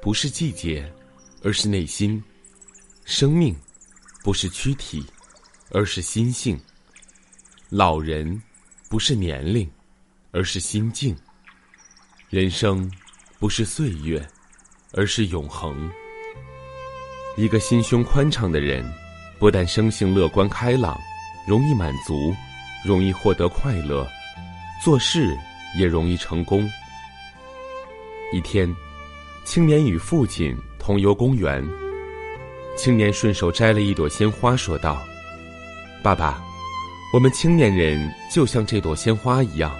不是季节，而是内心；生命不是躯体，而是心性；老人不是年龄，而是心境；人生不是岁月，而是永恒。一个心胸宽敞的人，不但生性乐观开朗，容易满足，容易获得快乐，做事也容易成功。”一天，青年与父亲同游公园。青年顺手摘了一朵鲜花，说道：“爸爸，我们青年人就像这朵鲜花一样，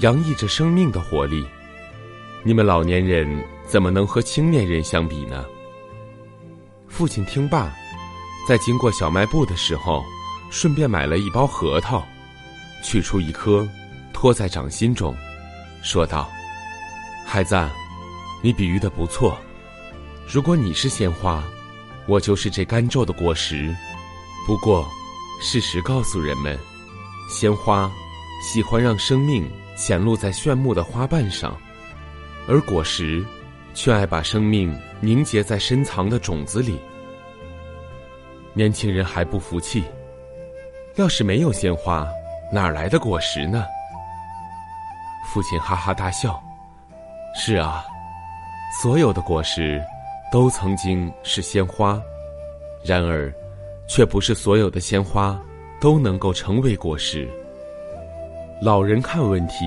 洋溢着生命的活力。你们老年人怎么能和青年人相比呢？”父亲听罢，在经过小卖部的时候，顺便买了一包核桃，取出一颗，托在掌心中，说道。孩子，你比喻的不错。如果你是鲜花，我就是这干皱的果实。不过，事实告诉人们，鲜花喜欢让生命显露在炫目的花瓣上，而果实却爱把生命凝结在深藏的种子里。年轻人还不服气，要是没有鲜花，哪来的果实呢？父亲哈哈大笑。是啊，所有的果实都曾经是鲜花，然而，却不是所有的鲜花都能够成为果实。老人看问题，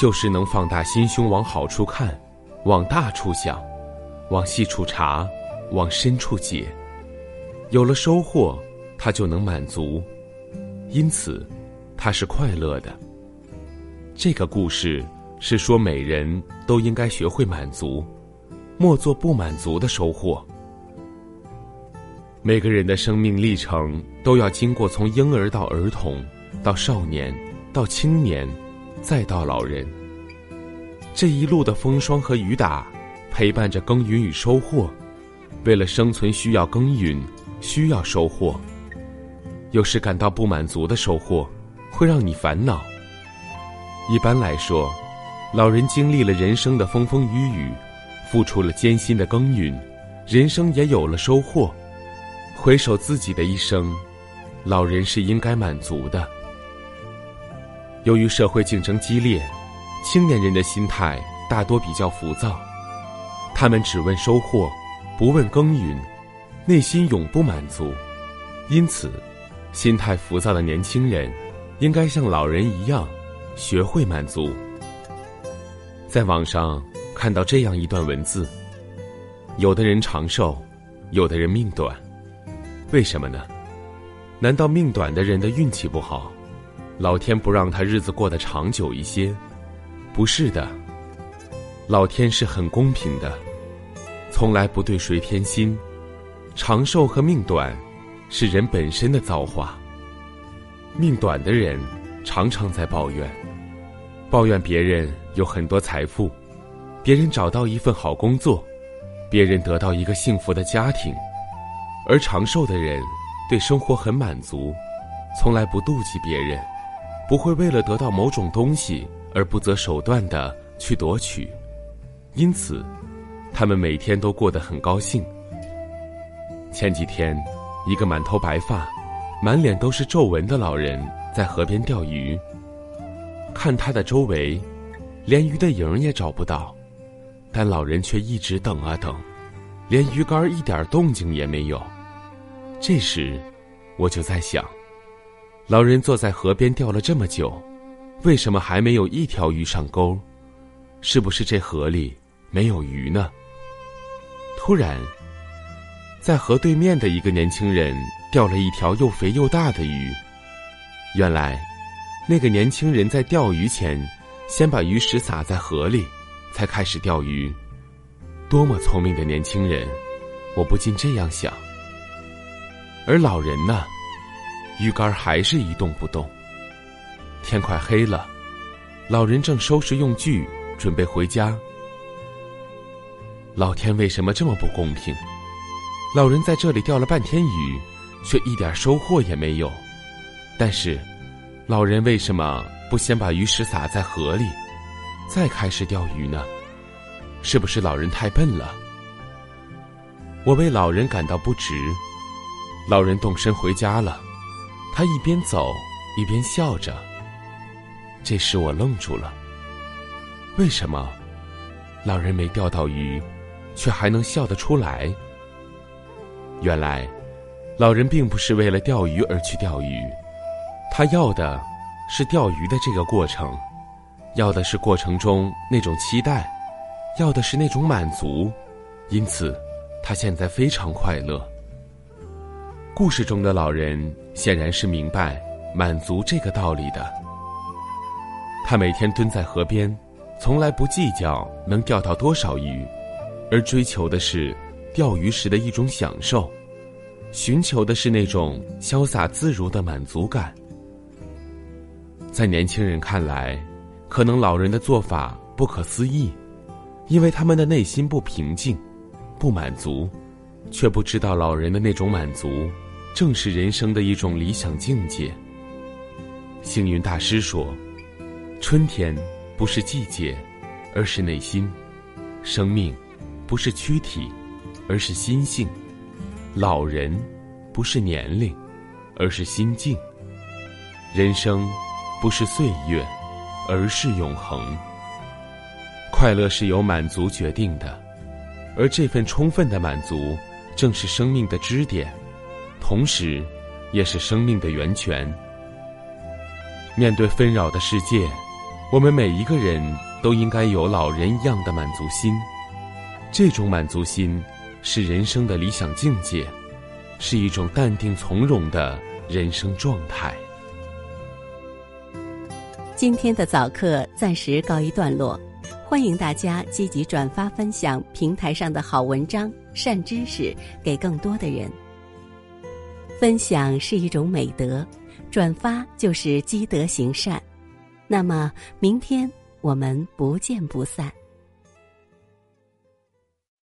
就是能放大心胸，往好处看，往大处想，往细处查，往深处解。有了收获，他就能满足，因此，他是快乐的。这个故事。是说，每人都应该学会满足，莫做不满足的收获。每个人的生命历程都要经过从婴儿到儿童，到少年，到青年，再到老人。这一路的风霜和雨打，陪伴着耕耘与收获。为了生存，需要耕耘，需要收获。有时感到不满足的收获，会让你烦恼。一般来说。老人经历了人生的风风雨雨，付出了艰辛的耕耘，人生也有了收获。回首自己的一生，老人是应该满足的。由于社会竞争激烈，青年人的心态大多比较浮躁，他们只问收获，不问耕耘，内心永不满足。因此，心态浮躁的年轻人，应该像老人一样，学会满足。在网上看到这样一段文字：有的人长寿，有的人命短，为什么呢？难道命短的人的运气不好，老天不让他日子过得长久一些？不是的，老天是很公平的，从来不对谁偏心。长寿和命短，是人本身的造化。命短的人常常在抱怨。抱怨别人有很多财富，别人找到一份好工作，别人得到一个幸福的家庭，而长寿的人对生活很满足，从来不妒忌别人，不会为了得到某种东西而不择手段的去夺取，因此，他们每天都过得很高兴。前几天，一个满头白发、满脸都是皱纹的老人在河边钓鱼。看他的周围，连鱼的影也找不到，但老人却一直等啊等，连鱼竿一点动静也没有。这时，我就在想，老人坐在河边钓了这么久，为什么还没有一条鱼上钩？是不是这河里没有鱼呢？突然，在河对面的一个年轻人钓了一条又肥又大的鱼，原来。那个年轻人在钓鱼前，先把鱼食撒在河里，才开始钓鱼。多么聪明的年轻人！我不禁这样想。而老人呢，鱼竿还是一动不动。天快黑了，老人正收拾用具，准备回家。老天为什么这么不公平？老人在这里钓了半天鱼，却一点收获也没有。但是，老人为什么不先把鱼食撒在河里，再开始钓鱼呢？是不是老人太笨了？我为老人感到不值。老人动身回家了，他一边走一边笑着。这时我愣住了。为什么老人没钓到鱼，却还能笑得出来？原来，老人并不是为了钓鱼而去钓鱼，他要的是钓鱼的这个过程，要的是过程中那种期待，要的是那种满足，因此，他现在非常快乐。故事中的老人显然是明白满足这个道理的。他每天蹲在河边，从来不计较能钓到多少鱼，而追求的是钓鱼时的一种享受，寻求的是那种潇洒自如的满足感。在年轻人看来，可能老人的做法不可思议，因为他们的内心不平静、不满足，却不知道老人的那种满足。正是人生的一种理想境界。星云大师说：“春天不是季节，而是内心；生命不是躯体，而是心性；老人不是年龄，而是心境；人生不是岁月，而是永恒。快乐是由满足决定的，而这份充分的满足，正是生命的支点。”同时，也是生命的源泉。面对纷扰的世界，我们每一个人都应该有老人一样的满足心。这种满足心，是人生的理想境界，是一种淡定从容的人生状态。今天的早课暂时告一段落，欢迎大家积极转发分享平台上的好文章、善知识，给更多的人。分享是一种美德，转发就是积德行善。那么，明天我们不见不散。